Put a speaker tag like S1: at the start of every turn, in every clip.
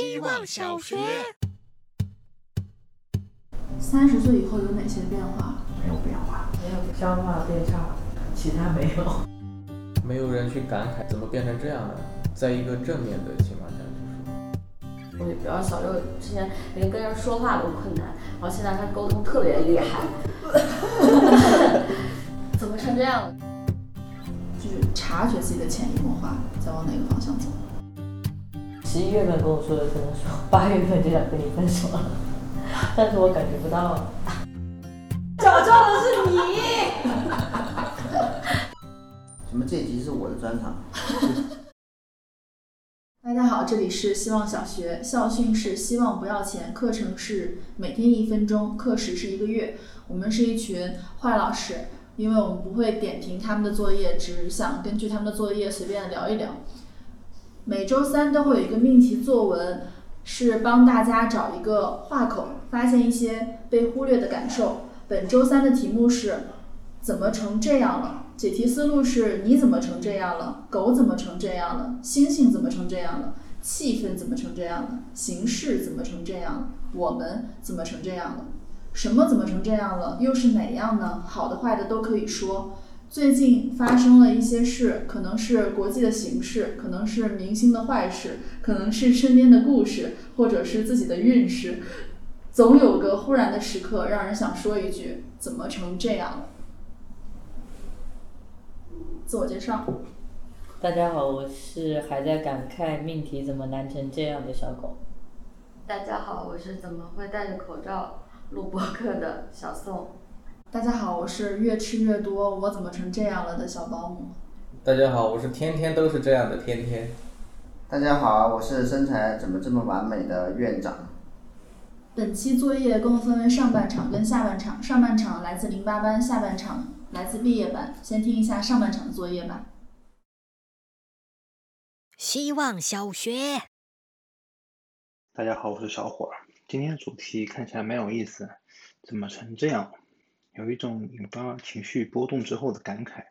S1: 希望小学。
S2: 三十岁以后有哪些变化？
S3: 没有变化，
S4: 没有消化变差，其他没有。
S5: 没有人去感慨怎么变成这样的，在一个正面的情况下去
S6: 说。我比较小，就之前连跟人说话都困难，然后现在他沟通特别厉害。怎么成这样了？
S2: 就是察觉自己的潜移默化，在往哪个方向走。
S4: 十一月份跟我说的，可能说 八月份就想跟你分手了，但是我感觉不到。
S6: 找到的是你。
S3: 怎么这集是我的专场？
S2: 大家好，这里是希望小学，校训是希望不要钱，课程是每天一分钟，课时是一个月。我们是一群坏老师，因为我们不会点评他们的作业，只想根据他们的作业随便聊一聊。每周三都会有一个命题作文，是帮大家找一个话口，发现一些被忽略的感受。本周三的题目是怎么成这样了？解题思路是你怎么成这样了？狗怎么成这样了？星星怎么成这样了？气氛怎么成这样了？形式怎么成这样了？我们怎么成这样了？什么怎么成这样了？又是哪样呢？好的坏的都可以说。最近发生了一些事，可能是国际的形势，可能是明星的坏事，可能是身边的故事，或者是自己的运势。总有个忽然的时刻，让人想说一句：怎么成这样了？自我介绍。
S4: 大家好，我是还在感慨命题怎么难成这样的小狗。
S6: 大家好，我是怎么会戴着口罩录播客的小宋。
S2: 大家好，我是越吃越多，我怎么成这样了的小保姆。
S5: 大家好，我是天天都是这样的天天。
S3: 大家好，我是身材怎么这么完美的院长。
S2: 本期作业共分为上半场跟下半场，上半场来自零八班，下半场来自毕业班。先听一下上半场的作业吧。
S1: 希望小学。
S7: 大家好，我是小伙儿。今天主题看起来蛮有意思，怎么成这样？有一种引发情绪波动之后的感慨，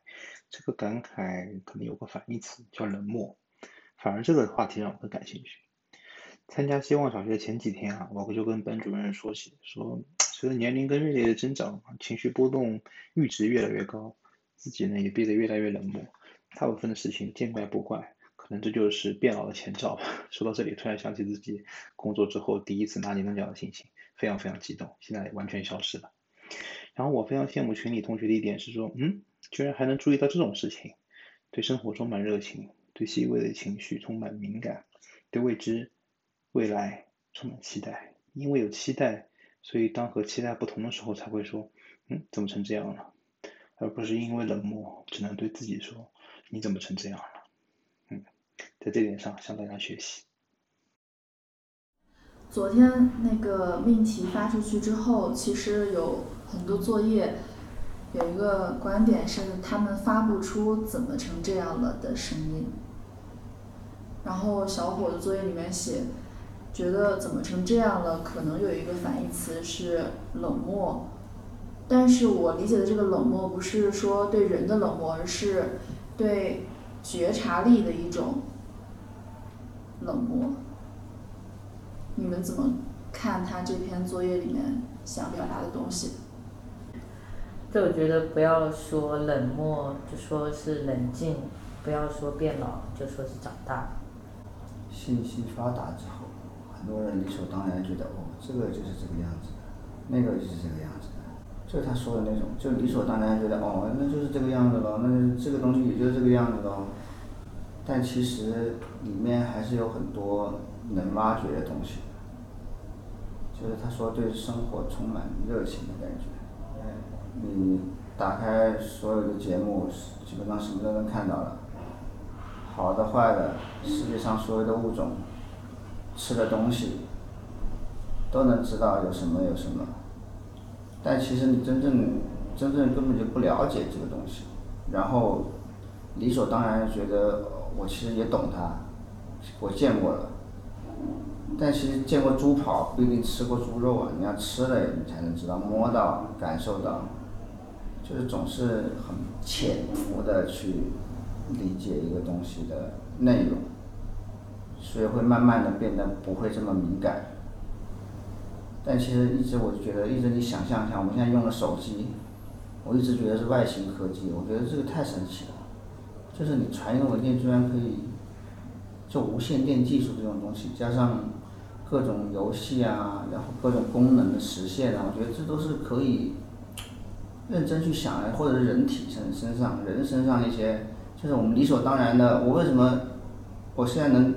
S7: 这个感慨可能有个反义词叫冷漠。反而这个话题让我更感兴趣。参加希望小学前几天啊，我就跟班主任说起，说 随着年龄跟阅历的增长，情绪波动阈值越来越高，自己呢也变得越来越冷漠，大部分的事情见怪不怪，可能这就是变老的前兆吧。说到这里，突然想起自己工作之后第一次拿年终奖的心情，非常非常激动，现在完全消失了。然后我非常羡慕群里同学的一点是说，嗯，居然还能注意到这种事情，对生活充满热情，对细微的情绪充满敏感，对未知。未来充满期待，因为有期待，所以当和期待不同的时候，才会说，嗯，怎么成这样了？而不是因为冷漠，只能对自己说，你怎么成这样了？嗯，在这点上向大家学习。
S2: 昨天那个命题发出去之后，其实有很多作业，有一个观点是他们发不出怎么成这样了的声音。然后小伙的作业里面写。觉得怎么成这样了？可能有一个反义词是冷漠，但是我理解的这个冷漠不是说对人的冷漠，而是对觉察力的一种冷漠。你们怎么看他这篇作业里面想表达的东西？
S4: 这我觉得不要说冷漠，就说是冷静；不要说变老，就说是长大。
S3: 信息发达之后。很多人理所当然觉得哦，这个就是这个样子的，那个就是这个样子的，就是他说的那种，就理所当然觉得哦，那就是这个样子了，那这个东西也就是这个样子了。但其实里面还是有很多能挖掘的东西。就是他说对生活充满热情的感觉，你打开所有的节目，基本上什么都能看到了，好的坏的，世界上所有的物种。吃的东西，都能知道有什么有什么，但其实你真正真正根本就不了解这个东西，然后理所当然觉得我其实也懂它，我见过了，但其实见过猪跑不一定吃过猪肉啊，你要吃了你才能知道，摸到感受到，就是总是很潜伏的去理解一个东西的内容。所以会慢慢的变得不会这么敏感。但其实一直我就觉得，一直你想象一下，我们现在用的手机，我一直觉得是外星科技，我觉得这个太神奇了。就是你传一个文件居然可以，就无线电技术这种东西，加上各种游戏啊，然后各种功能的实现啊，我觉得这都是可以认真去想，或者是人体身身上人身上一些，就是我们理所当然的。我为什么我现在能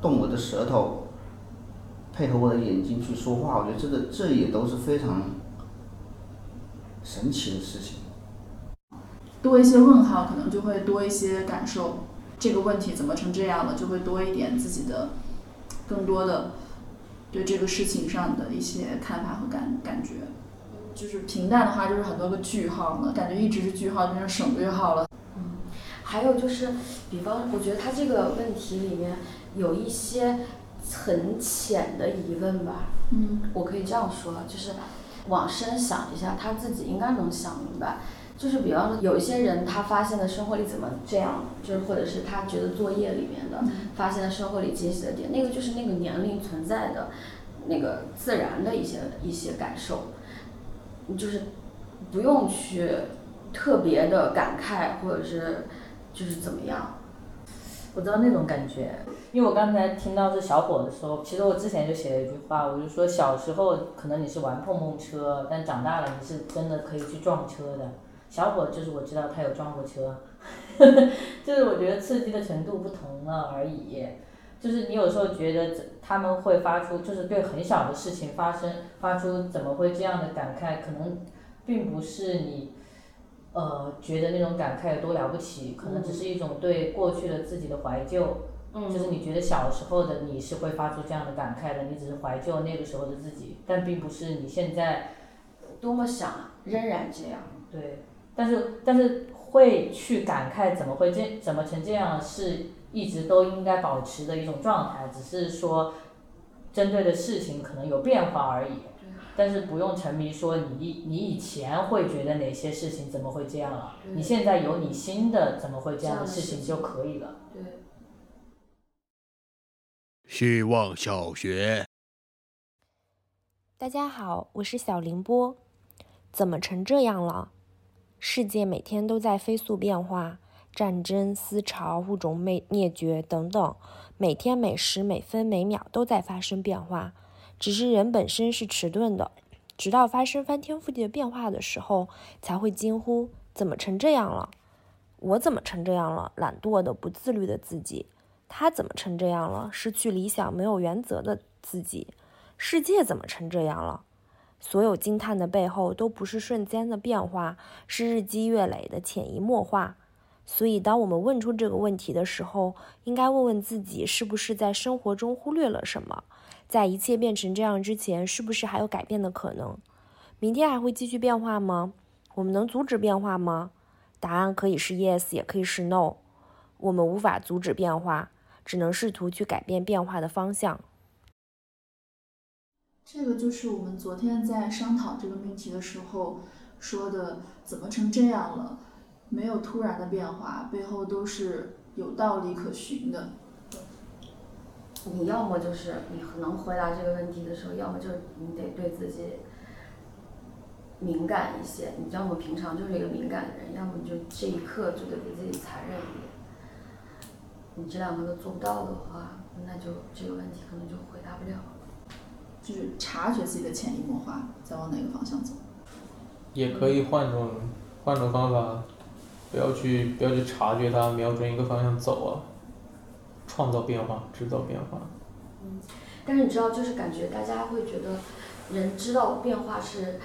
S3: 动我的舌头，配合我的眼睛去说话？我觉得这个这也都是非常神奇的事情。
S2: 多一些问号，可能就会多一些感受。这个问题怎么成这样了，就会多一点自己的更多的对这个事情上的一些看法和感感觉。就是平淡的话，就是很多个句号呢，感觉一直是句号，变成省略号了。
S6: 嗯，还有就是，比方我觉得他这个问题里面有一些很浅的疑问吧。
S2: 嗯，
S6: 我可以这样说，就是往深想一下，他自己应该能想明白。就是比方说，有一些人他发现的生活里怎么这样，就是或者是他觉得作业里面的发现的生活里惊喜的点，那个就是那个年龄存在的那个自然的一些一些感受，就是不用去特别的感慨或者是就是怎么样。
S4: 我知道那种感觉，因为我刚才听到这小伙的时候，其实我之前就写了一句话，我就说小时候可能你是玩碰碰车，但长大了你是真的可以去撞车的。小伙就是我知道他有撞过车，就是我觉得刺激的程度不同了而已。就是你有时候觉得他们会发出，就是对很小的事情发生发出怎么会这样的感慨，可能并不是你呃觉得那种感慨有多了不起，可能只是一种对过去的自己的怀旧。
S6: 嗯，
S4: 就是你觉得小时候的你是会发出这样的感慨的，你只是怀旧那个时候的自己，但并不是你现在
S6: 多么想仍然这样。
S4: 对。但是但是会去感慨怎么会这怎么成这样，是一直都应该保持的一种状态，只是说针对的事情可能有变化而已。但是不用沉迷说你你以前会觉得哪些事情怎么会这样了，你现在有你新的怎么会这样的事情就可以了。
S6: 对。
S8: 希望小学。
S9: 大家好，我是小凌波。怎么成这样了？世界每天都在飞速变化，战争、思潮、物种灭灭绝等等，每天每时每分每秒都在发生变化。只是人本身是迟钝的，直到发生翻天覆地的变化的时候，才会惊呼：怎么成这样了？我怎么成这样了？懒惰的、不自律的自己，他怎么成这样了？失去理想、没有原则的自己，世界怎么成这样了？所有惊叹的背后，都不是瞬间的变化，是日积月累的潜移默化。所以，当我们问出这个问题的时候，应该问问自己，是不是在生活中忽略了什么？在一切变成这样之前，是不是还有改变的可能？明天还会继续变化吗？我们能阻止变化吗？答案可以是 yes，也可以是 no。我们无法阻止变化，只能试图去改变变化的方向。
S2: 这个就是我们昨天在商讨这个命题的时候说的，怎么成这样了？没有突然的变化，背后都是有道理可循的。
S6: 你要么就是你能回答这个问题的时候，要么就你得对自己敏感一些。你要么平常就是一个敏感的人，要么就这一刻就得对自己残忍一点。你这两个都做不到的话，那就这个问题可能就回答不了。
S2: 就是察觉自己的潜移默化，在往哪个方向走。
S5: 也可以换种换种方法，不要去不要去察觉它，瞄准一个方向走啊，创造变化，制造变化。
S6: 嗯，但是你知道，就是感觉大家会觉得，人知道变化是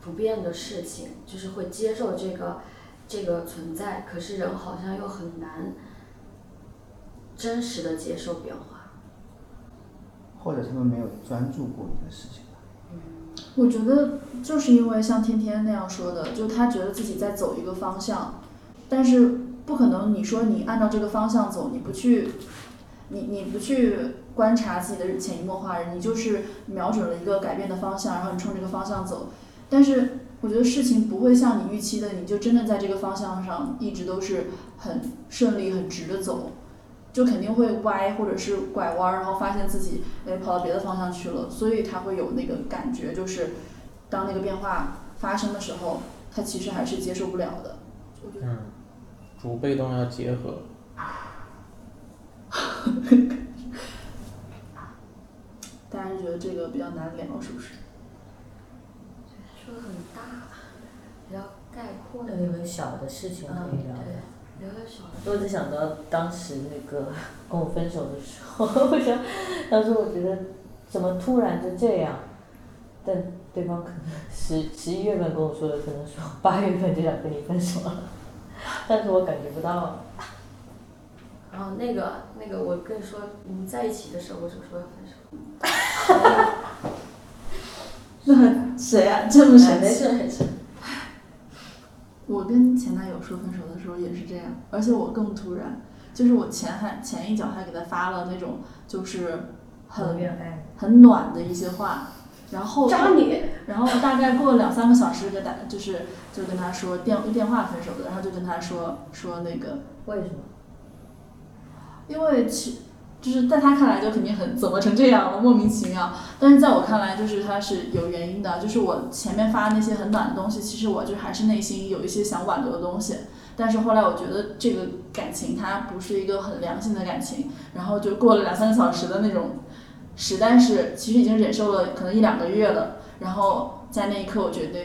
S6: 不变的事情，就是会接受这个这个存在，可是人好像又很难真实的接受变化。
S3: 或者他们没有专注过一个事情。
S2: 我觉得就是因为像天天那样说的，就他觉得自己在走一个方向，但是不可能你说你按照这个方向走，你不去，你你不去观察自己的潜移默化，你就是瞄准了一个改变的方向，然后你冲这个方向走。但是我觉得事情不会像你预期的，你就真的在这个方向上一直都是很顺利、很直的走。就肯定会歪或者是拐弯，然后发现自己哎跑到别的方向去了，所以他会有那个感觉，就是当那个变化发生的时候，他其实还是接受不了的。
S5: 嗯，主被动要结合。
S2: 大家是觉得这个比较难聊，是不是？
S6: 说的很大，比较概括的。
S4: 有没有小的事情可以聊？
S6: 对，
S4: 我只想到当时那个 跟我分手的时候，我想当时我觉得怎么突然就这样，但对方可能十 十一月份跟我说的，可能说八月份就想跟你分手了，但是我感觉不到。
S6: 然后那个那个，我跟你说，你们在一起的时候，我就说要分手。
S2: 那谁啊、这么神
S6: 没
S2: 奇？
S6: 事没事。
S2: 我跟前男友说分手的时候也是这样，而且我更突然，就是我前还前一脚还给他发了那种就是很很暖的一些话，然后
S6: 渣女。
S2: 然后大概过了两三个小时，给打就是就跟他说电电话分手的，然后就跟他说说那个，
S4: 为什么？
S2: 因为其就是在他看来就肯定很怎么成这样了，莫名其妙。但是在我看来，就是他是有原因的，就是我前面发那些很暖的东西，其实我就还是内心有一些想挽留的东西。但是后来我觉得这个感情它不是一个很良性的感情，然后就过了两三个小时的那种，实在是其实已经忍受了可能一两个月了。然后在那一刻，我觉得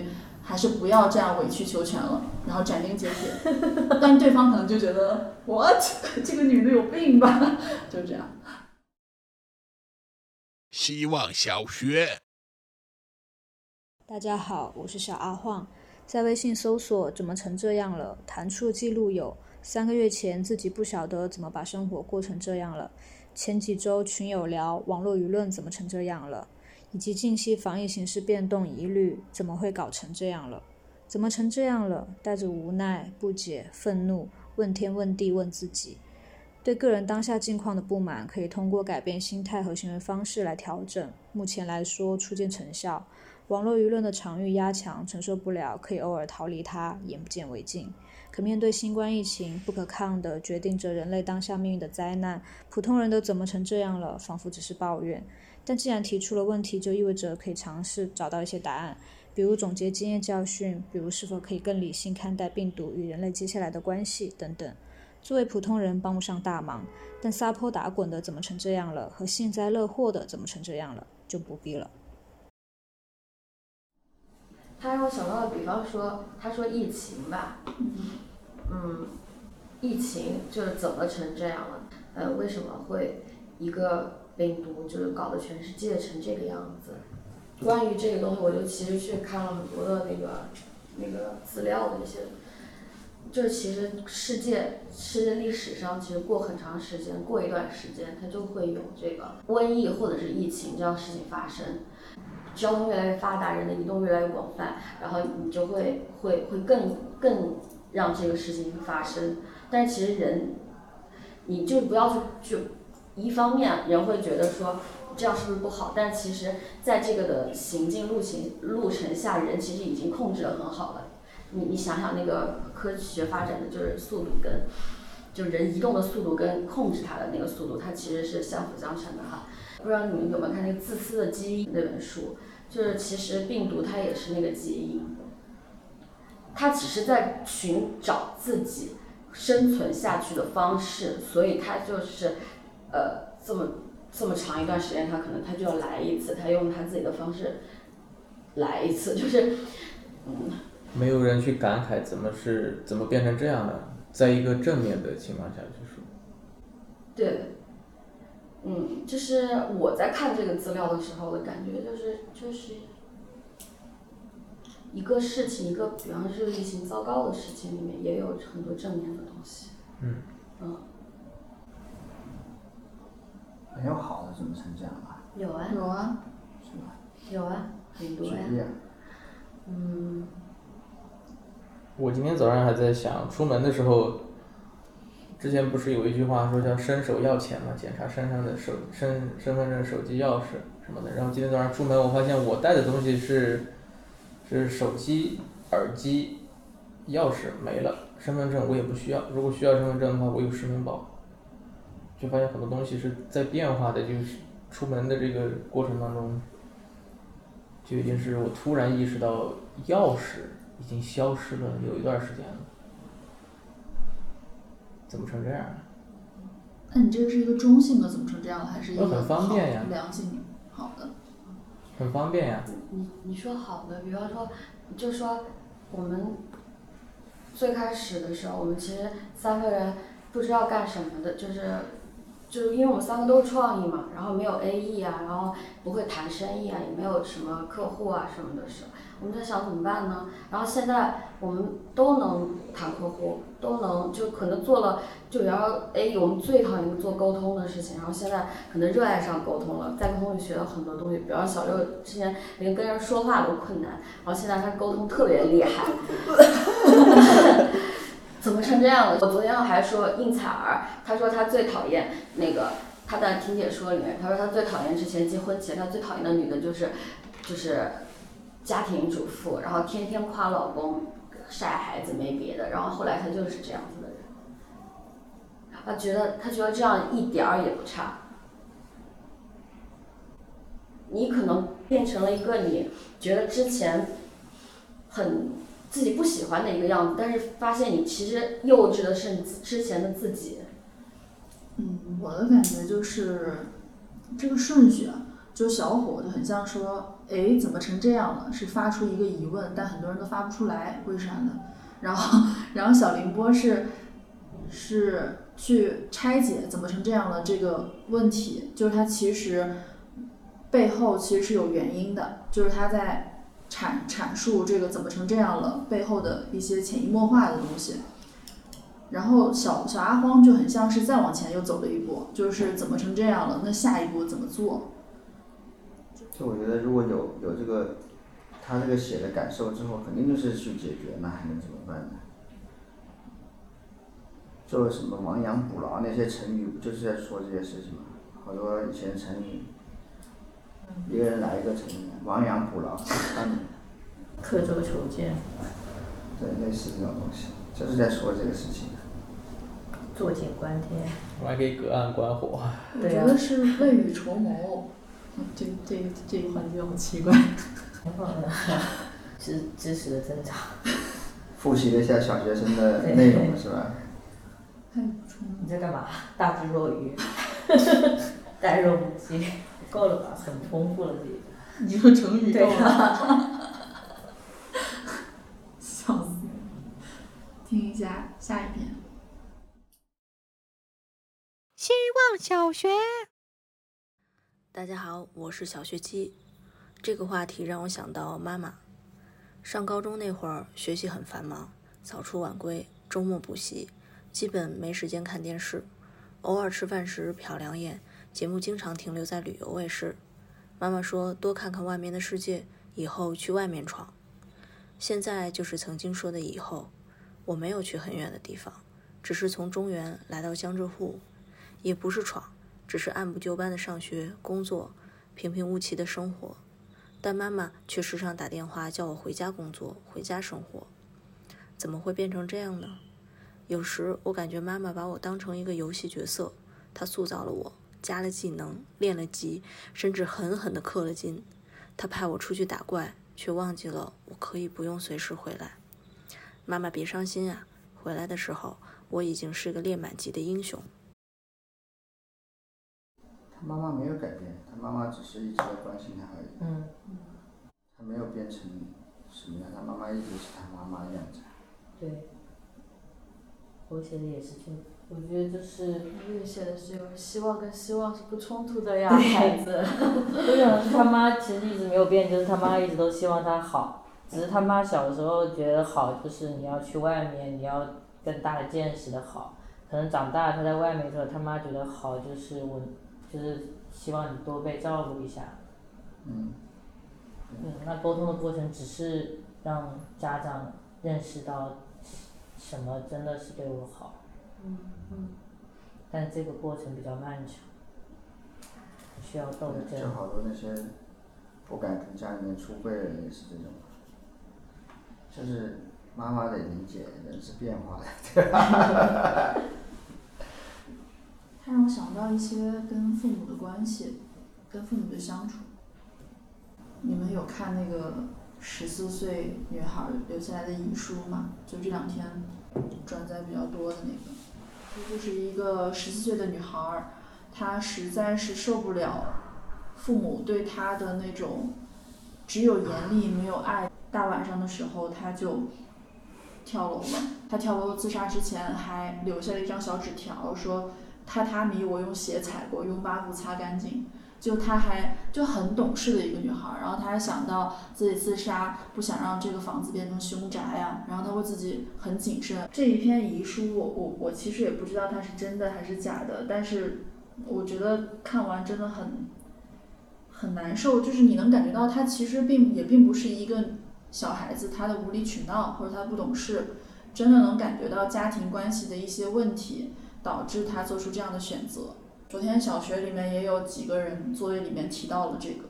S2: 还是不要这样委曲求全了，然后斩钉截铁。但对方可能就觉得 what 这个女的有病吧，就这样。
S8: 希望小学。
S10: 大家好，我是小阿晃，在微信搜索“怎么成这样了”，弹出记录有三个月前自己不晓得怎么把生活过成这样了，前几周群友聊网络舆论怎么成这样了，以及近期防疫形势变动疑虑怎么会搞成这样了，怎么成这样了？带着无奈、不解、愤怒，问天问地问自己。对个人当下境况的不满，可以通过改变心态和行为方式来调整。目前来说，初见成效。网络舆论的场域压强，承受不了，可以偶尔逃离它，眼不见为净。可面对新冠疫情不可抗的决定着人类当下命运的灾难，普通人都怎么成这样了？仿佛只是抱怨。但既然提出了问题，就意味着可以尝试找到一些答案，比如总结经验教训，比如是否可以更理性看待病毒与人类接下来的关系等等。作为普通人帮不上大忙，但撒泼打滚的怎么成这样了？和幸灾乐祸的怎么成这样了？就不必了。
S6: 他让我想到了，比方说，他说疫情吧，嗯，疫情就是怎么成这样了？呃，为什么会一个病毒就是搞得全世界成这个样子？关于这个东西，我就其实去看了很多的那个那个资料的一些，就是其实世界世界历史上，其实过很长时间，过一段时间，它就会有这个瘟疫或者是疫情这样事情发生。交通越来越发达，人的移动越来越广泛，然后你就会会会更更让这个事情发生。但是其实人，你就不要去去一方面人会觉得说这样是不是不好，但其实在这个的行进路行路程下，人其实已经控制得很好了。你你想想那个科学发展的就是速度跟，就人移动的速度跟控制它的那个速度，它其实是相辅相成的哈。不知道你们有没有看那个《自私的基因》那本书？就是其实病毒它也是那个基因，它只是在寻找自己生存下去的方式，所以它就是呃这么这么长一段时间，他可能他就要来一次，他用他自己的方式来一次，就是嗯。
S5: 没有人去感慨怎么是怎么变成这样的，在一个正面的情况下去说。
S6: 对。嗯，就是我在看这个资料的时候的感觉，就是就是一个事情，一个比方说疫情糟糕的事情里面，也有很多正面的东西。
S5: 嗯。
S6: 嗯。
S3: 没有好的怎么成这样啊？
S6: 有啊。
S2: 有啊。
S3: 是吧？
S6: 有啊，很多呀。
S3: 举例啊。
S6: 嗯。
S5: 我今天早上还在想，出门的时候。之前不是有一句话说叫伸手要钱嘛，检查身上的手身身份证、手机、钥匙什么的。然后今天早上出门，我发现我带的东西是是手机、耳机、钥匙没了，身份证我也不需要。如果需要身份证的话，我有实名保。就发现很多东西是在变化的，就是出门的这个过程当中，就已经是我突然意识到钥匙已经消失了有一段时间了，怎么成这样了？
S2: 那你这个是一个中性的，怎么成这样了？还是一个
S5: 很方便呀
S2: 好良性好的？
S5: 很方便呀。
S6: 你你说好的，比方说，就说我们最开始的时候，我们其实三个人不知道干什么的，就是就是因为我们三个都是创意嘛，然后没有 AE 啊，然后不会谈生意啊，也没有什么客户啊什么的是，我们在想怎么办呢？然后现在我们都能谈客户，都能就可能做了，就比方说 AE 我们最讨厌做沟通的事情，然后现在可能热爱上沟通了，在沟通里学到很多东西，比方小六之前连跟人说话都困难，然后现在他沟通特别厉害。怎么成这样了？我昨天还说应采儿，他说他最讨厌那个他在听解说里面，他说他最讨厌之前结婚前他最讨厌的女的就是就是家庭主妇，然后天天夸老公晒孩子没别的，然后后来他就是这样子的人，他觉得他觉得这样一点儿也不差。你可能变成了一个你觉得之前很自己不喜欢的一个样子，但是发现你其实幼稚的是你之前的自己。
S2: 嗯，我的感觉就是这个顺序啊，就小伙就很像说，哎，怎么成这样了？是发出一个疑问，但很多人都发不出来，为啥呢？然后，然后小凌波是是去拆解怎么成这样了这个问题，就是他其实背后其实是有原因的，就是他在阐阐述这个怎么成这样了背后的一些潜移默化的东西。然后小小阿荒就很像是再往前又走了一步，就是怎么成这样了，那下一步怎么做？
S3: 就我觉得如果有有这个他这个写的感受之后，肯定就是去解决，那还能怎么办呢？就什么亡羊补牢那些成语，不就是在说这些事情吗？好多以前成语，一个人来一个成语，亡羊补牢，嗯，
S4: 刻舟求剑，
S3: 对，类似这种东西，就是在说这个事情。
S4: 坐井观天。
S5: 我还可以隔岸观火。
S2: 我觉得是未雨绸缪。嗯，这这这个环节好奇怪。
S4: 挺好的，知知识的增长。
S3: 复习了一下小学生的内容是吧？
S2: 太补充了。
S4: 你在干嘛？大智若愚，呆若木鸡，够了吧？很丰富了这个。
S2: 你说成语
S4: 对
S2: 够了。笑死！听一下下一篇。
S11: 希望小学。
S12: 大家好，我是小学鸡。这个话题让我想到妈妈。上高中那会儿，学习很繁忙，早出晚归，周末补习，基本没时间看电视。偶尔吃饭时瞟两眼，节目经常停留在旅游卫视。妈妈说多看看外面的世界，以后去外面闯。现在就是曾经说的以后，我没有去很远的地方，只是从中原来到江浙沪，也不是闯。只是按部就班的上学、工作，平平无奇的生活，但妈妈却时常打电话叫我回家工作、回家生活。怎么会变成这样呢？有时我感觉妈妈把我当成一个游戏角色，她塑造了我，加了技能，练了级，甚至狠狠地氪了金。他派我出去打怪，却忘记了我可以不用随时回来。妈妈别伤心啊，回来的时候我已经是个练满级的英雄。
S3: 他妈妈没有改变，他妈妈只是一直在关心他而已。
S4: 嗯。
S3: 他没有变成什么样，他妈妈一直是他妈妈的样子。
S4: 对。我写的也是这个，我觉得就是。
S6: 我也写的是有希望跟希望是不冲突的呀，孩子。
S4: 我想是他妈其实一直没有变，就是他妈一直都希望他好，只是他妈小时候觉得好就是你要去外面，你要更大的见识的好。可能长大他在外面的时候，他妈觉得好就是我，就是希望你多被照顾一下。
S3: 嗯。
S4: 嗯，那沟通的过程只是让家长认识到什么真的是对我好。
S6: 嗯嗯。
S4: 但这个过程比较漫长，需要斗争。
S3: 就好多那些不敢跟家里面出柜的人也是这种，就是妈妈得理解人是变化的，对吧？
S2: 他让我想到一些跟父母的关系，跟父母的相处。你们有看那个十四岁女孩留下来的遗书嘛？就这两天转载比较多的那个，这就是一个十四岁的女孩，她实在是受不了父母对她的那种只有严厉没有爱。大晚上的时候，她就跳楼了。她跳楼自杀之前还留下了一张小纸条，说榻榻米我用鞋踩过，用抹布擦干净。就她还就很懂事的一个女孩，然后她还想到自己自杀，不想让这个房子变成凶宅呀，然后她会自己很谨慎。这一篇遗书，我我我其实也不知道它是真的还是假的，但是我觉得看完真的很很难受，就是你能感觉到她其实并也并不是一个小孩子，她的无理取闹或者她不懂事，真的能感觉到家庭关系的一些问题导致她做出这样的选择。昨天小学里面也有几个人作业里面提到了这个，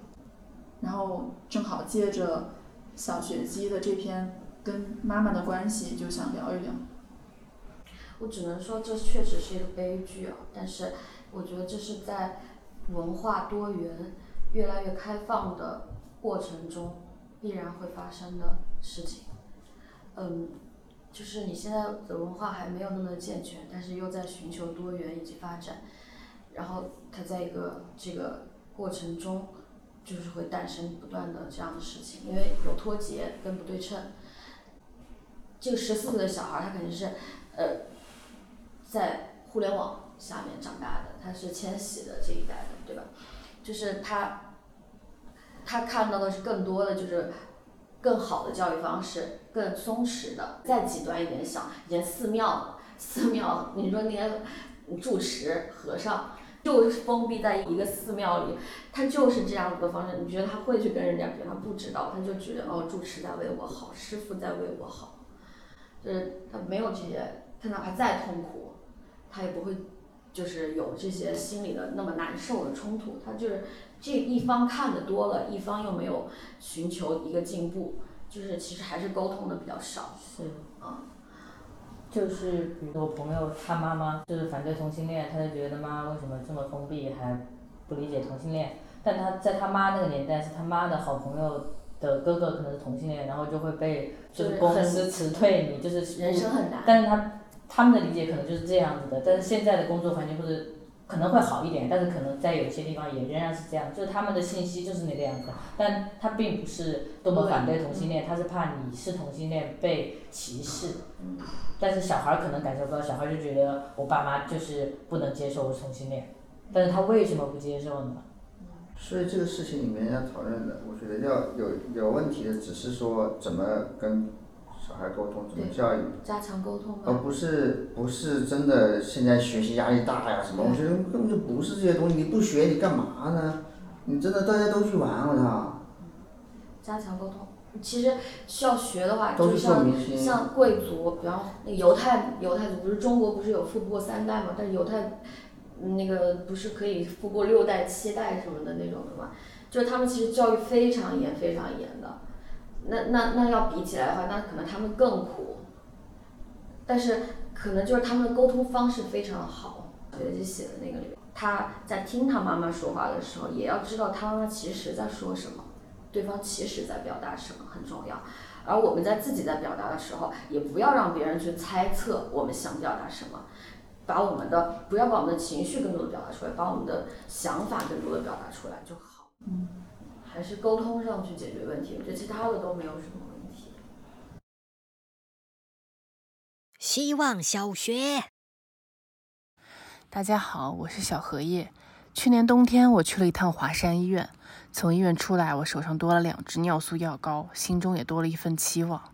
S2: 然后正好借着小学鸡的这篇跟妈妈的关系，就想聊一聊。
S6: 我只能说这确实是一个悲剧啊，但是我觉得这是在文化多元、越来越开放的过程中必然会发生的事情。嗯，就是你现在的文化还没有那么的健全，但是又在寻求多元以及发展。然后他在一个这个过程中，就是会诞生不断的这样的事情，因为有脱节跟不对称。这个十四岁的小孩，他肯定是，呃，在互联网下面长大的，他是千禧的这一代的，对吧？就是他，他看到的是更多的就是更好的教育方式，更松弛的。再极端一点想，连寺庙，寺庙，你说那些住持和尚。就是封闭在一个寺庙里，他就是这样子的方式。你觉得他会去跟人家比？他不知道，他就觉得哦，住持在为我好，师傅在为我好，就是他没有这些，他哪怕再痛苦，他也不会就是有这些心里的那么难受的冲突。他就是这一方看的多了，一方又没有寻求一个进步，就是其实还是沟通的比较少。
S4: 是，
S6: 啊。
S4: 就是比如我朋友他妈妈就是反对同性恋，他就觉得妈为什么这么封闭，还不理解同性恋。但他在他妈那个年代，是他妈的好朋友的哥哥可能是同性恋，然后就会被就是公司辞退你，就是
S6: 人生很难。
S4: 但是他他们的理解可能就是这样子的，但是现在的工作环境或者。可能会好一点，但是可能在有些地方也仍然是这样，就是他们的信息就是那个样子，但他并不是多么反对同性恋，他是怕你是同性恋被歧视。但是小孩儿可能感受不到，小孩儿就觉得我爸妈就是不能接受我同性恋，但是他为什么不接受呢？
S3: 所以这个事情里面要讨论的，我觉得要有有问题的，只是说怎么跟。小孩沟通怎么教育？
S6: 加强沟通。
S3: 而不是不是真的现在学习压力大呀什么？我觉得根本就不是这些东西，你不学你干嘛呢？你真的大家都去玩，我操！
S6: 加强沟通，其实需要学的话，就像像贵族，比方那个犹太犹太族，不是中国不是有富不过三代嘛？但是犹太那个不是可以富过六代七代什么的那种的嘛？就是他们其实教育非常严非常严的。那那那要比起来的话，那可能他们更苦，但是可能就是他们的沟通方式非常好。学姐写的那个里面，他在听他妈妈说话的时候，也要知道他妈妈其实在说什么，对方其实在表达什么很重要。而我们在自己在表达的时候，也不要让别人去猜测我们想表达什么，把我们的不要把我们的情绪更多的表达出来，把我们的想法更多的表达出来就好。嗯。还是沟通上去解决问题，我觉得其他的都没有什么问题。
S1: 希望小学，
S13: 大家好，我是小荷叶。去年冬天我去了一趟华山医院，从医院出来，我手上多了两支尿素药膏，心中也多了一份期望。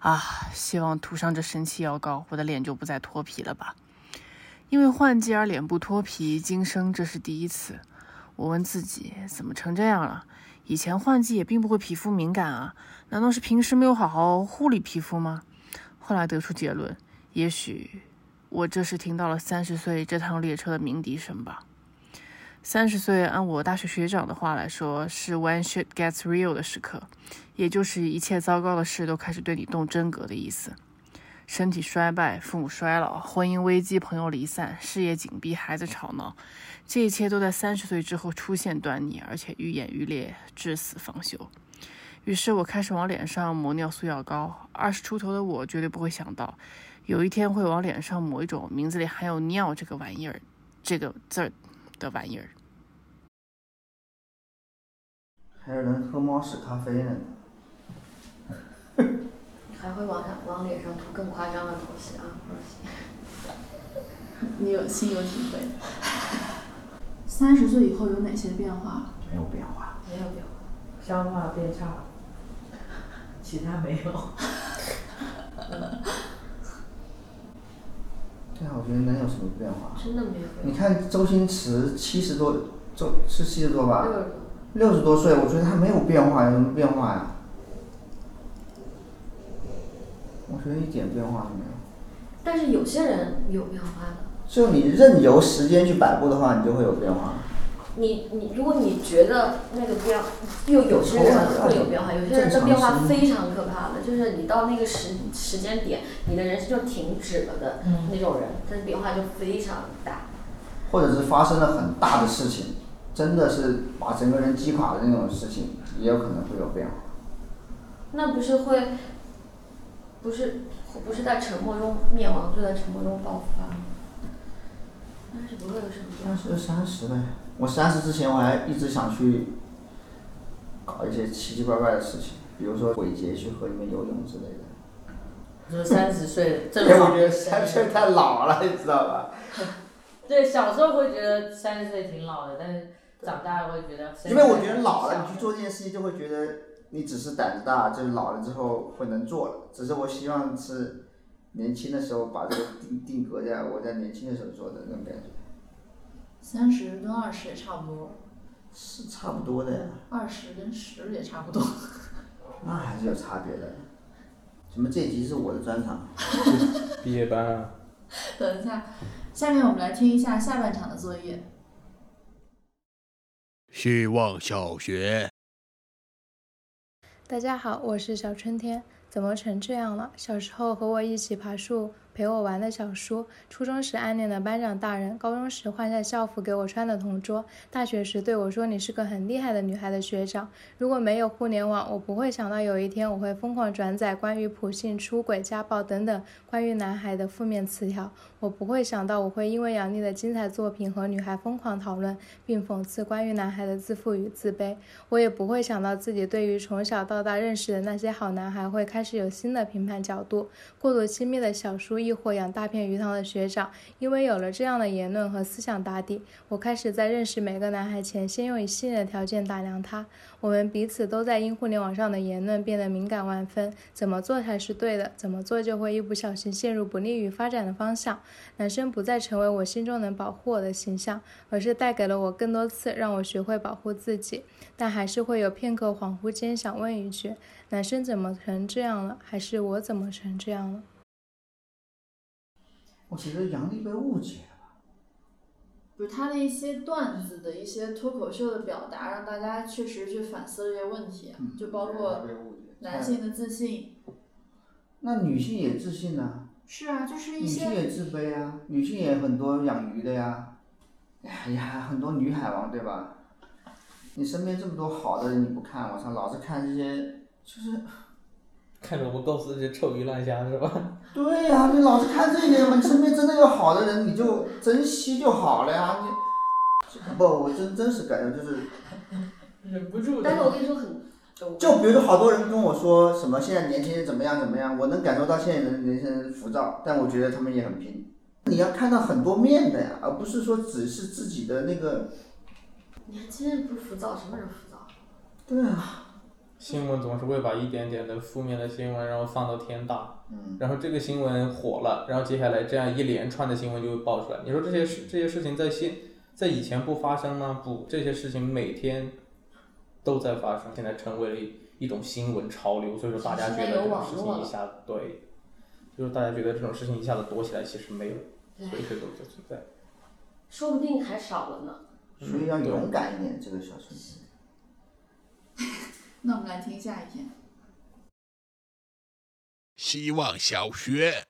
S13: 啊，希望涂上这神奇药膏，我的脸就不再脱皮了吧？因为换季而脸部脱皮，今生这是第一次。我问自己，怎么成这样了？以前换季也并不会皮肤敏感啊，难道是平时没有好好护理皮肤吗？后来得出结论，也许我这是听到了三十岁这趟列车的鸣笛声吧。三十岁，按我大学学长的话来说，是 when shit gets real 的时刻，也就是一切糟糕的事都开始对你动真格的意思。身体衰败，父母衰老，婚姻危机，朋友离散，事业紧逼，孩子吵闹，这一切都在三十岁之后出现端倪，而且愈演愈烈，至死方休。于是我开始往脸上抹尿素药膏。二十出头的我绝对不会想到，有一天会往脸上抹一种名字里含有“尿”这个玩意儿，这个字儿的玩意儿。
S3: 还有人喝猫屎咖啡呢。
S6: 还会往上往脸上涂更夸张的东西啊！
S2: 你有心有体会。三十岁以后有哪些变化？
S3: 没有变化。
S6: 没有变化。
S4: 消化变差，其他没有。
S3: 对啊，我觉得能有什么变化？
S6: 真的没有。
S3: 你看周星驰七十多，周是七十多吧？
S6: 六十多。
S3: 六十多岁，我觉得他没有变化，有什么变化呀？我觉得一点变化都没有。
S6: 但是有些人有变化的。
S3: 就你任由时间去摆布的话，你就会有变化。
S6: 你你，如果你觉得那个变，又有些人会有变化，有些人的变化非常可怕的，就是你到那个时时间点，你的人生就停止了的那种人，他的变化就非常大。
S3: 或者是发生了很大的事情，真的是把整个人击垮的那种事情，也有可能会有变化。
S6: 那不是会？不是，不是在沉默中灭亡，就在沉默中爆发。但是不会有什么。
S3: 那是三十呗，我三十之前我还一直想去搞一些奇奇怪怪的事情，比如说鬼节去河里面游泳之类的。
S4: 说三十岁，
S3: 因为我觉得三十岁太老了，你知道吧？
S4: 对，小时候会觉得三十岁挺老的，但是长大了会觉得。
S3: 因为我觉得老了，你去做这件事情就会觉得。你只是胆子大，就是老了之后会能做了。只是我希望是年轻的时候把这个定定格在我在年轻的时候做的那种感觉。
S2: 三十跟二十也差不多。
S3: 是差不多的呀。
S2: 二十跟十也差不多。
S3: 那还是有差别的。怎么？这集是我的专场。
S5: 毕业班啊。
S2: 等一下，下面我们来听一下下半场的作业。
S8: 希望小学。
S14: 大家好，我是小春天。怎么成这样了？小时候和我一起爬树、陪我玩的小叔，初中时暗恋的班长大人，高中时换下校服给我穿的同桌，大学时对我说你是个很厉害的女孩的学长。如果没有互联网，我不会想到有一天我会疯狂转载关于普信、出轨、家暴等等关于男孩的负面词条。我不会想到我会因为杨笠的精彩作品和女孩疯狂讨论，并讽刺关于男孩的自负与自卑。我也不会想到自己对于从小到大认识的那些好男孩会开始有新的评判角度。过度亲密的小叔，亦或养大片鱼塘的学长，因为有了这样的言论和思想打底，我开始在认识每个男孩前，先用一系列的条件打量他。我们彼此都在因互联网上的言论变得敏感万分，怎么做才是对的？怎么做就会一不小心陷入不利于发展的方向。男生不再成为我心中能保护我的形象，而是带给了我更多次让我学会保护自己。但还是会有片刻恍惚间想问一句：男生怎么成这样了？还是我怎么成这样了？
S3: 我觉得杨笠被误解了。
S2: 不是他的一些段子的一些脱口秀的表达，让大家确实去反思这些问题，就包括男性的自信。
S3: 那女性也自信呢？
S2: 是啊，就是一些。
S3: 女性也自卑啊，女性也很多养鱼的呀，哎呀，很多女海王对吧？你身边这么多好的人你不看，我操，老是看这些就是。
S5: 看着我们公司这些臭鱼烂虾是吧？
S3: 对呀，你老是看这些嘛，你身边真的有好的人，你就珍惜就好了呀。你不，我真真实感觉就是
S4: 忍不住。
S6: 但是我跟你说很。
S3: 就比如说，好多人跟我说什么现在年轻人怎么样怎么样，我能感受到现在的年轻人浮躁，但我觉得他们也很拼。你要看到很多面的呀，而不是说只是自己的那个。
S6: 年轻人不浮躁，什么人浮躁？
S3: 对啊。
S5: 新闻总是会把一点点的负面的新闻，然后放到天大，然后这个新闻火了，然后接下来这样一连串的新闻就会爆出来。你说这些事这些事情在现在以前不发生吗？不，这些事情每天都在发生，现在成为了一一种新闻潮流，所以说大家觉得这种事情一下对，就是大家觉得这种事情一下子躲起来，其实没有，随时都在存在。
S6: 说不定还少了呢。
S3: 所以要勇敢一点，这个小春天。
S2: 那我们来听下一篇。
S8: 希望小学。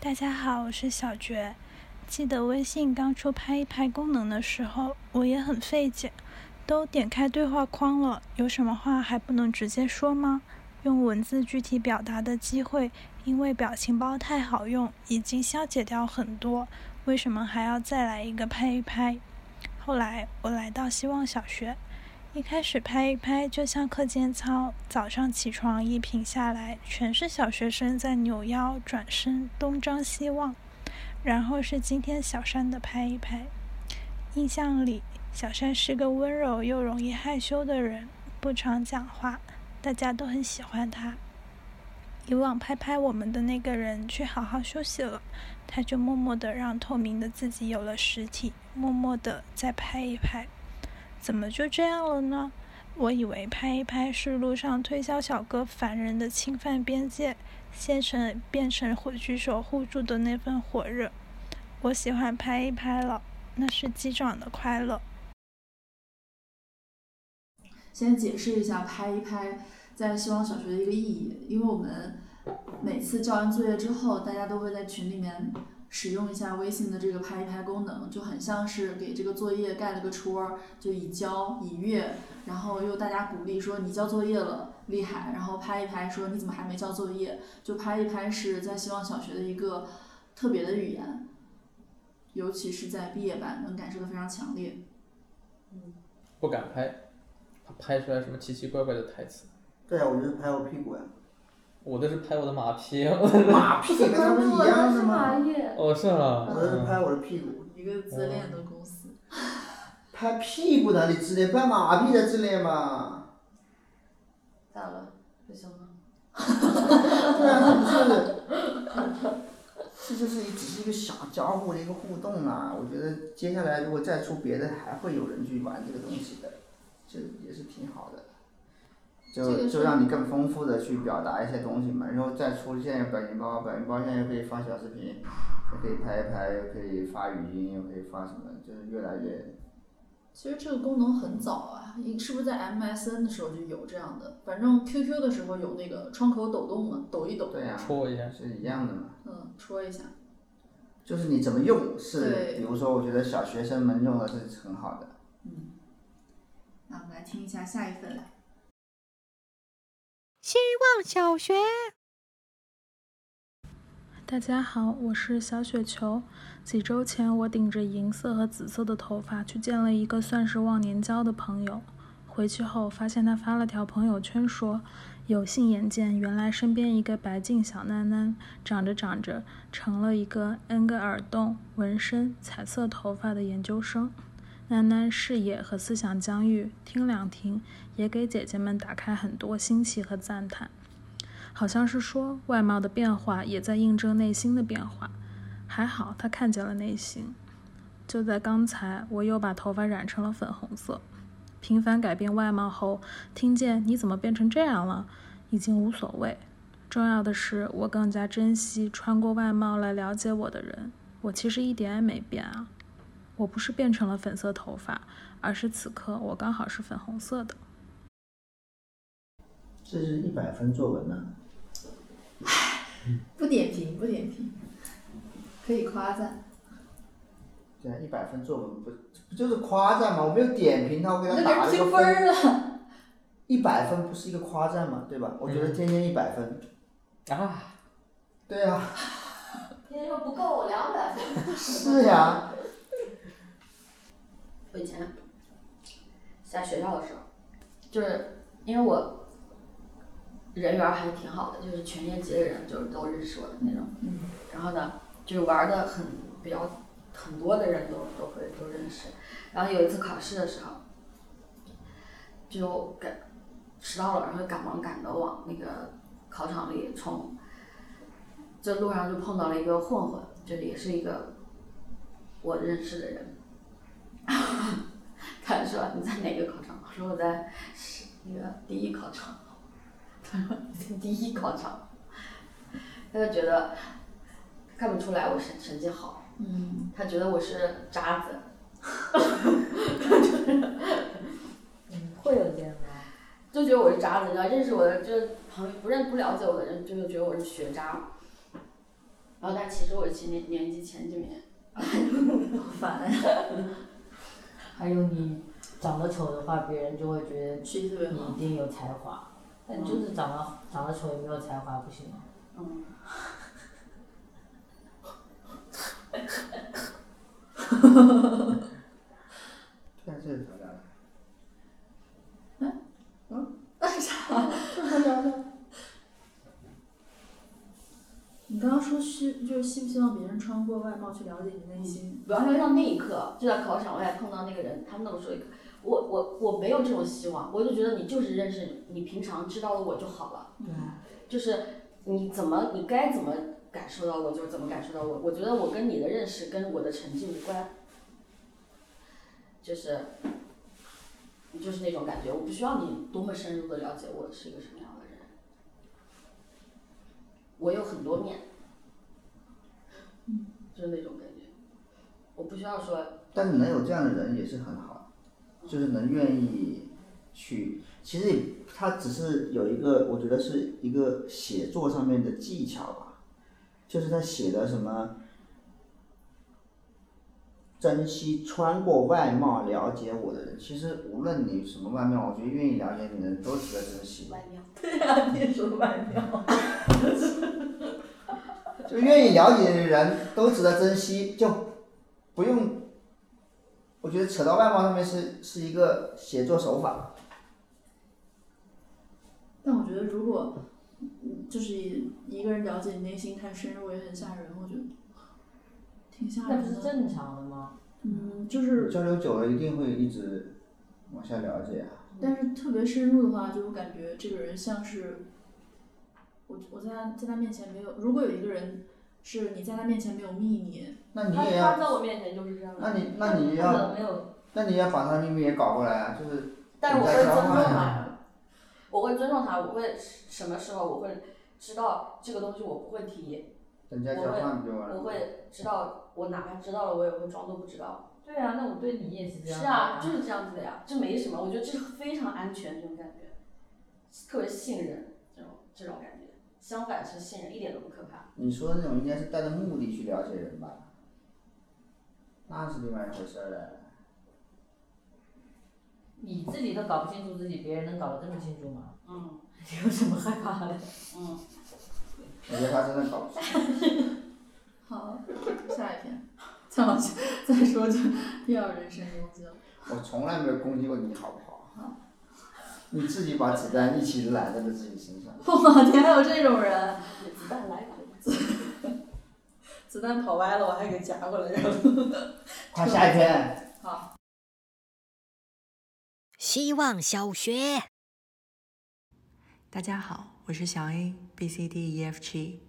S15: 大家好，我是小觉。记得微信刚出拍一拍功能的时候，我也很费解。都点开对话框了，有什么话还不能直接说吗？用文字具体表达的机会，因为表情包太好用，已经消解掉很多。为什么还要再来一个拍一拍？后来我来到希望小学，一开始拍一拍就像课间操，早上起床一品下来，全是小学生在扭腰、转身、东张西望。然后是今天小山的拍一拍，印象里。小山是个温柔又容易害羞的人，不常讲话，大家都很喜欢他。以往拍拍我们的那个人去好好休息了，他就默默的让透明的自己有了实体，默默的再拍一拍。怎么就这样了呢？我以为拍一拍是路上推销小哥烦人的侵犯边界，现成变成火炬手互助的那份火热。我喜欢拍一拍了，那是击掌的快乐。
S2: 先解释一下拍一拍在希望小学的一个意义，因为我们每次交完作业之后，大家都会在群里面使用一下微信的这个拍一拍功能，就很像是给这个作业盖了个戳儿，就已交已阅，然后又大家鼓励说你交作业了，厉害，然后拍一拍说你怎么还没交作业，就拍一拍是在希望小学的一个特别的语言，尤其是在毕业班能感受的非常强烈。
S5: 嗯，不敢拍。他拍出来什么奇奇怪怪的台词？
S3: 对啊，我就是拍我屁股呀。
S5: 我的是拍我的马屁。
S3: 马屁跟他们是一样的吗？
S5: 哦，是吗？
S3: 我的是拍我的屁股。
S2: 一个自恋的公司。
S3: 拍屁股哪里自恋？拍马屁才自恋嘛。
S6: 咋了？不行吗？
S3: 对啊，是，这就是只是一个小交互的一个互动啊！我觉得接下来如果再出别的，还会有人去玩这个东西的。这也是挺好的，就就让你更丰富的去表达一些东西嘛，然后再出现表情包，表情包现在又可以发小视频，也可以拍一拍，又可以发语音，又可以发什么，就是越来越。
S2: 其实这个功能很早啊，是不是在 MSN 的时候就有这样的？反正 QQ 的时候有那个窗口抖动嘛，抖一抖。
S3: 对呀。
S5: 戳一下
S3: 是一样的嘛。
S2: 嗯，戳一下。
S3: 就是你怎么用是，比如说我觉得小学生们用的是很好的。
S2: 嗯。那我们来听一下下一份。
S15: 希望小学。大家好，我是小雪球。几周前，我顶着银色和紫色的头发去见了一个算是忘年交的朋友。回去后，发现他发了条朋友圈说，有幸眼见原来身边一个白净小囡囡，长着长着成了一个 N 个耳洞、纹身、彩色头发的研究生。囡囡视野和思想疆域，听两听，也给姐姐们打开很多新奇和赞叹。好像是说，外貌的变化也在印证内心的变化。还好她看见了内心。就在刚才，我又把头发染成了粉红色。频繁改变外貌后，听见你怎么变成这样了，已经无所谓。重要的是，我更加珍惜穿过外貌来了解我的人。我其实一点也没变啊。我不是变成了粉色头发，而是此刻我刚好是粉红色的。
S3: 这是一百分作文呢。
S2: 不点评，不点评，可以夸赞。
S3: 对啊，一百分作文不不就是夸赞吗？我没有点评他，我给他打了
S2: 个分。了。
S3: 一百分不是一个夸赞吗？对吧？我觉得天天一百分。
S5: 啊。
S3: 对啊。
S6: 天天说不够，我两百分。
S3: 是呀。
S6: 我以前在学校的时候，就是因为我人缘还挺好的，就是全年级的人就是都认识我的那种。
S2: 嗯。
S6: 然后呢，就是玩的很比较很多的人都都会都认识。然后有一次考试的时候，就赶迟到了，然后赶忙赶的往那个考场里冲。这路上就碰到了一个混混，就也是一个我认识的人。他说你在哪个考场？我说我在是那个第一考场。他说你在第一考场。他就觉得看不出来我成成绩好。
S2: 嗯。
S6: 他觉得我是渣子。
S4: 嗯，会有这样的？
S6: 就觉得我是渣子，你知道，认识我的就是朋友不认不了解我的人，就是觉得我是学渣。然后但其实我前年年级前几名，
S2: 好烦。
S4: 还有你长得丑的话，别人就会觉得
S2: 学习特别
S4: 你一定有才华，但就是长得长得丑也没有才华不行吗？
S6: 嗯。
S3: 对，这是怎么样？
S2: 嗯嗯，那 啥？这 还聊聊？你刚刚说希就是希不希望别人穿过外貌去了解你内心？
S6: 主要是到那一刻，就在考场外碰到那个人，他们那么说一个，我我我没有这种希望，我就觉得你就是认识你平常知道的我就好了。
S4: 对。
S6: 就是你怎么你该怎么感受到我就怎么感受到我，我觉得我跟你的认识跟我的成绩无关。就是，就是那种感觉，我不需要你多么深入的了解我是一个什么样。我有很多面，
S2: 嗯，
S6: 就是那种感觉，我不需要说。
S3: 但是能有这样的人也是很好，就是能愿意去，其实他只是有一个，我觉得是一个写作上面的技巧吧，就是他写的什么。珍惜穿过外貌了解我的人，其实无论你什么外貌，我觉得愿意了解你的人都值得珍惜。
S6: 外貌，
S2: 对啊，你说外貌。
S3: 就愿意了解的人都值得珍惜，就不用。我觉得扯到外貌上面是是一个写作手法。
S2: 但我觉得，如果就是一个人了解你内心太深入，也很吓人。我觉得。挺吓人
S4: 的。那不是正常的吗？
S2: 嗯，就是
S3: 交流久了一定会一直往下了解啊。
S2: 但是特别深入的话，就我感觉这个人像是我我在他在他面前没有，如果有一个人是你在他面前没有秘密，
S3: 那你也要。
S6: 他在我面前就是这样的。
S3: 那你那你要那你要把他秘密也搞过来啊，就是。
S6: 但是我会尊重他，我会尊重他，我会什么时候我会知道这个东西我不会提。
S3: 等价交换就完
S6: 了。我会知道，我哪怕知道了，我也会装作不知道。
S4: 对啊，那我对你也是这样。
S6: 是啊，就是这样子的呀，这没什么，我觉得这是非常安全这种感觉，特别信任这种这种感觉。相反是信任，一点都不可怕。
S3: 你说的那种应该是带着目的去了解人吧？那是另外一回事了。
S4: 你自己都搞不清楚自己，别人能搞得这么清楚吗？
S6: 嗯。
S4: 有什么害怕的？
S6: 嗯。
S3: 我觉得他真的搞不清。
S2: 好，下一篇，再往下再说就第二人身攻击了。
S3: 我从来没有攻击过你，好不
S2: 好？
S3: 好。你自己把子弹一起揽在了自己身上。
S2: 我的天，还有这种人！
S6: 子弹来
S2: 子子弹跑歪了，我还给夹过来，然后。
S3: 快下一篇。
S2: 好。
S1: 希望小学。
S16: 大家好，我是小 A B C D E F G。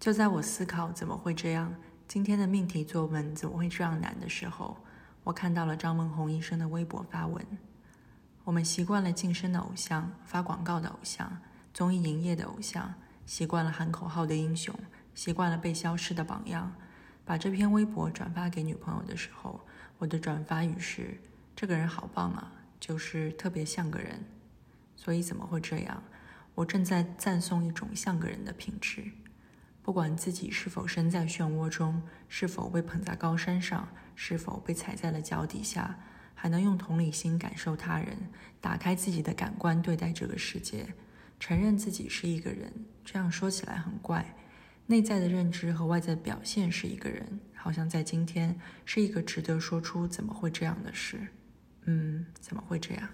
S16: 就在我思考怎么会这样，今天的命题作文怎么会这样难的时候，我看到了张文宏医生的微博发文。我们习惯了晋升的偶像、发广告的偶像、综艺营业的偶像，习惯了喊口号的英雄，习惯了被消失的榜样。把这篇微博转发给女朋友的时候，我的转发语是：“这个人好棒啊，就是特别像个人。”所以怎么会这样？我正在赞颂一种像个人的品质。不管自己是否身在漩涡中，是否被捧在高山上，是否被踩在了脚底下，还能用同理心感受他人，打开自己的感官对待这个世界，承认自己是一个人。这样说起来很怪，内在的认知和外在表现是一个人，好像在今天是一个值得说出“怎么会这样的事”。嗯，怎么会这样？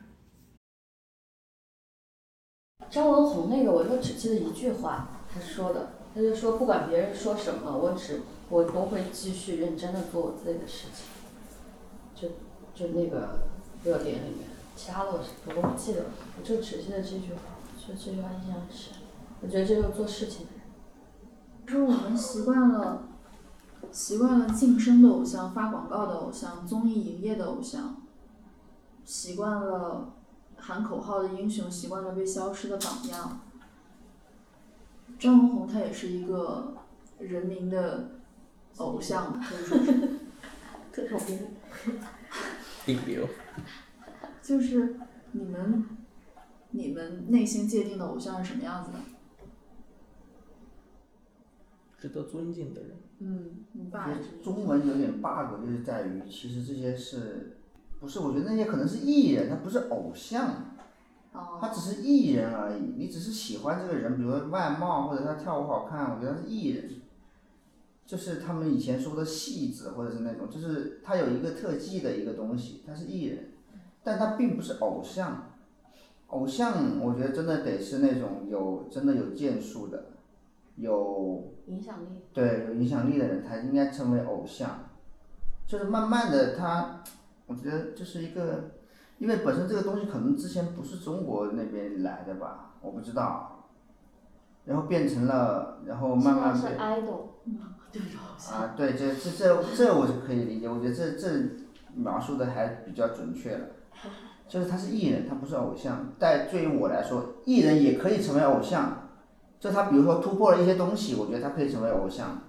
S6: 张文宏那个，我就只记得一句话，他说的，他就说不管别人说什么，我只我都会继续认真的做我自己的事情。就就那个热点里面，其他的我我都不记得了，我就只记得这句话，就这句话印象很深。我觉得这就是做事情的人。
S2: 就是我们习惯了，习惯了晋升的偶像、发广告的偶像、综艺营业的偶像，习惯了。喊口号的英雄习惯了被消失的榜样。张文宏他也是一个人民的偶像，可以说是。
S6: 特种兵。
S5: 顶流。
S2: 就是你们，你们内心界定的偶像是什么样子的？
S5: 值得尊敬的人。
S2: 嗯，你
S3: 我
S2: 爸也是
S3: 中文有点 bug，就是在于其实这些是，不是？我觉得那些可能是艺人，他不是偶像，
S2: 哦
S3: 他只是艺人而已。你只是喜欢这个人，比如说外貌或者他跳舞好看，我觉得他是艺人。就是他们以前说的戏子，或者是那种，就是他有一个特技的一个东西，他是艺人，但他并不是偶像。偶像，我觉得真的得是那种有真的有建树的，有
S6: 影响力。
S3: 对，有影响力的人才应该成为偶像。就是慢慢的他，我觉得就是一个，因为本身这个东西可能之前不是中国那边来的吧，我不知道。然后变成了，然后慢慢
S6: 是 idol，就是偶像。
S3: 啊，对，这这这这我是可以理解，我觉得这这描述的还比较准确了。就是他是艺人，他不是偶像。但对于我来说，艺人也可以成为偶像。就他比如说突破了一些东西，我觉得他可以成为偶像。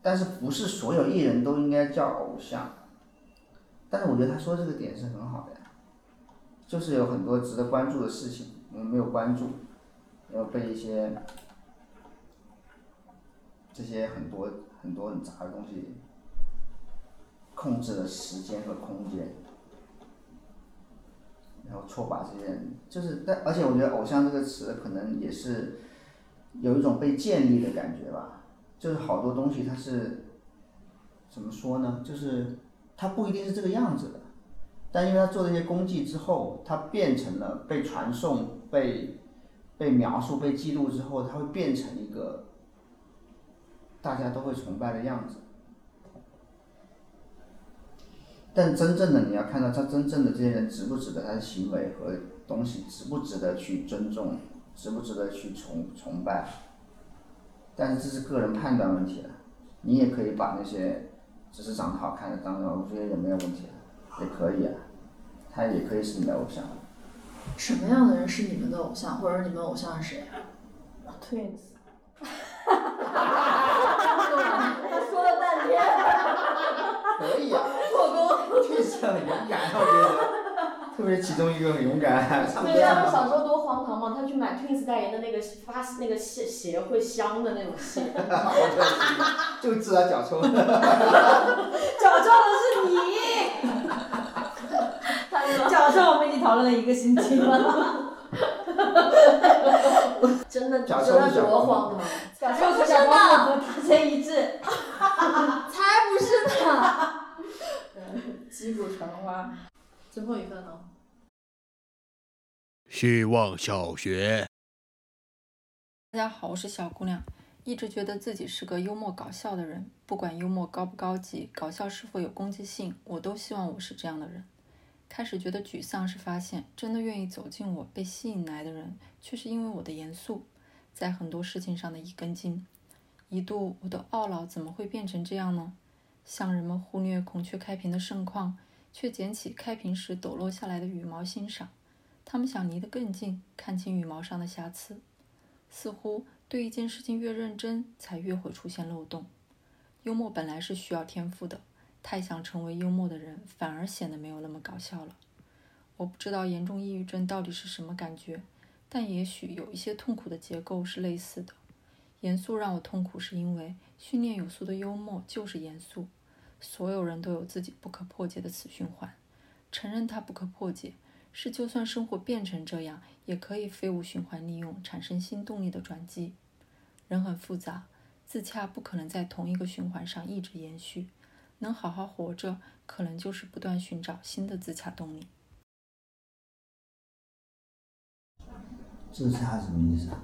S3: 但是不是所有艺人都应该叫偶像？但是我觉得他说这个点是很好的呀，就是有很多值得关注的事情，我们没有关注，然后被一些这些很多很多很杂的东西控制了时间和空间。然后错把这些人，就是但而且我觉得“偶像”这个词可能也是有一种被建立的感觉吧，就是好多东西它是怎么说呢？就是它不一定是这个样子的，但因为他做这些功绩之后，他变成了被传颂、被被描述、被记录之后，他会变成一个大家都会崇拜的样子。但真正的你要看到他真正的这些人值不值得他的行为和东西值不值得去尊重，值不值得去崇崇拜。但是这是个人判断问题了，你也可以把那些只是长得好看的当然我觉得也没有问题，也可以啊，他也可以是你的偶像。
S2: 什么样的人是你们的偶像，或者你们偶像是谁啊
S6: ？Twins。他说了半天。
S3: 可以啊，
S6: 破功。
S3: 确实很勇敢，我觉得，特别其中一个很勇敢。
S6: 对呀，我小时候多荒唐嘛！他去买 Twins 代言的那个发那个鞋鞋会香的那种鞋。
S3: 就知道脚臭。
S6: 脚臭的是你。
S4: 脚臭我们已经讨论了一个星期了。
S6: 真的，
S3: 脚
S6: 真的多荒唐！
S4: 脚臭和小黄和达成一致。
S6: 才不是呢！
S2: 击鼓传花，最后一个呢？
S8: 希望小学。
S17: 大家好，我是小姑娘，一直觉得自己是个幽默搞笑的人，不管幽默高不高级，搞笑是否有攻击性，我都希望我是这样的人。开始觉得沮丧，是发现真的愿意走进我、被吸引来的人，却是因为我的严肃，在很多事情上的一根筋。一度我的懊恼怎么会变成这样呢？像人们忽略孔雀开屏的盛况，却捡起开屏时抖落下来的羽毛欣赏。他们想离得更近，看清羽毛上的瑕疵。似乎对一件事情越认真，才越会出现漏洞。幽默本来是需要天赋的，太想成为幽默的人，反而显得没有那么搞笑了。我不知道严重抑郁症到底是什么感觉，但也许有一些痛苦的结构是类似的。严肃让我痛苦，是因为训练有素的幽默就是严肃。所有人都有自己不可破解的死循环，承认它不可破解，是就算生活变成这样，也可以废物循环利用，产生新动力的转机。人很复杂，自洽不可能在同一个循环上一直延续。能好好活着，可能就是不断寻找新的自洽动力。
S3: 自洽什么意思啊？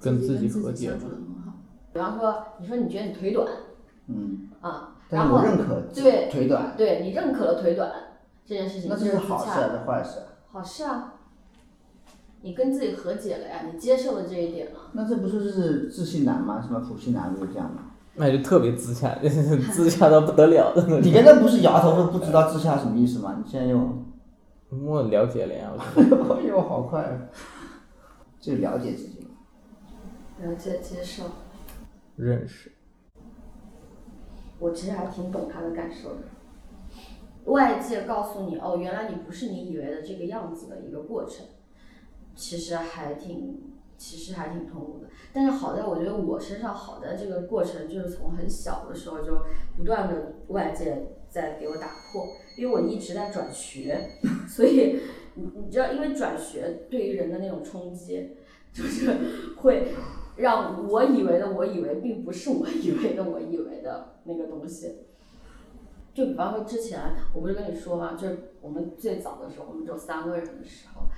S5: 跟自己和解嘛。
S6: 比方说，你说你觉得你腿短，
S3: 嗯。
S6: 啊，然后
S3: 我认可
S6: 对
S3: 腿短。
S6: 对你认可了腿短这件事情，
S3: 那这是好事还是坏事？
S6: 好事啊，你跟自己和解了呀，你接受了这一点了。
S3: 那这不就是自信男吗？什么普信男不是这样吗？
S5: 那就特别自洽，自洽到不得了的那种。
S3: 你刚才不是摇头说不知道自洽什么意思吗？你现在又。
S5: 我了解了呀，我觉得。
S3: 哎呦，好快！就了解自己。
S6: 了解、接受。
S5: 认识。
S6: 我其实还挺懂他的感受的。外界告诉你，哦，原来你不是你以为的这个样子的一个过程，其实还挺其实还挺痛苦的。但是好在我觉得我身上好在这个过程就是从很小的时候就不断的外界在给我打破，因为我一直在转学，所以你你知道，因为转学对于人的那种冲击，就是会让我以为的我以为并不是我以为的我以为的那个东西。就比方说之前我不是跟你说嘛，就是我们最早的时候，我们只有三个人的时候，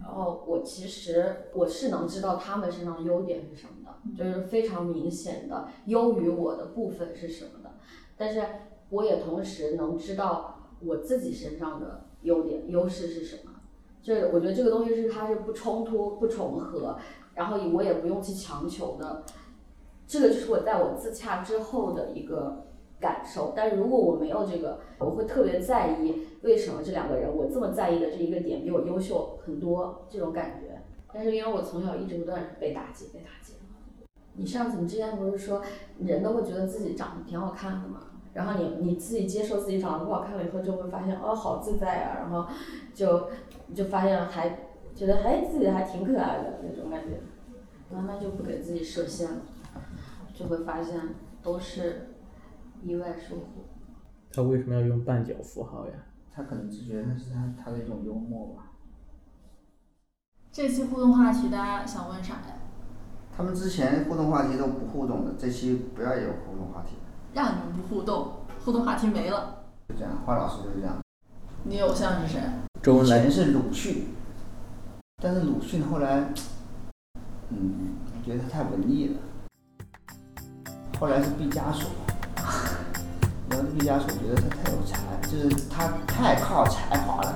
S6: 然后我其实我是能知道他们身上的优点是什么的，就是非常明显的优于我的部分是什么的，但是我也同时能知道我自己身上的优点优势是什么，这我觉得这个东西是它是不冲突不重合，然后我也不用去强求的，这个就是我在我自洽之后的一个。感受，但如果我没有这个，我会特别在意为什么这两个人我这么在意的这一个点比我优秀很多这种感觉。但是因为我从小一直不断被打击，被打击。你上次你之前不是说人都会觉得自己长得挺好看的嘛？然后你你自己接受自己长得不好看了以后，就会发现哦好自在啊，然后就就发现还觉得哎自己还挺可爱的那种感觉，慢慢就不给自己设限了，就会发现都是。意外收获。
S5: 他为什么要用半角符号呀？
S3: 他可能是觉得那是他他的一种幽默吧。
S2: 这期互动话题大家想问啥呀？
S3: 他们之前互动话题都不互动的，这期不要有互动话题。
S2: 让你们不互动，互动话题没了。
S3: 就这样，花老师就是这样。
S2: 你偶像是谁？
S5: 周恩来。
S3: 以前是鲁迅，但是鲁迅后来，嗯，我觉得他太文艺了。后来是毕加索。然后毕加索觉得他太有才，就是他太靠才华了。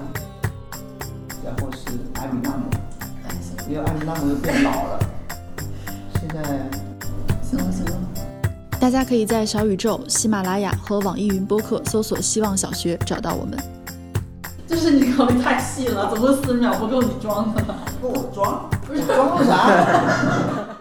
S3: 然后是埃米纳姆，因为埃米纳姆又变老了。现在，
S2: 行了行了。
S18: 大家可以在小宇宙、喜马拉雅和网易云播客搜索“希望小学”找到我们。
S2: 就是你考虑太细了，怎么四十秒不够你装的？
S3: 够，我装，不是装啥？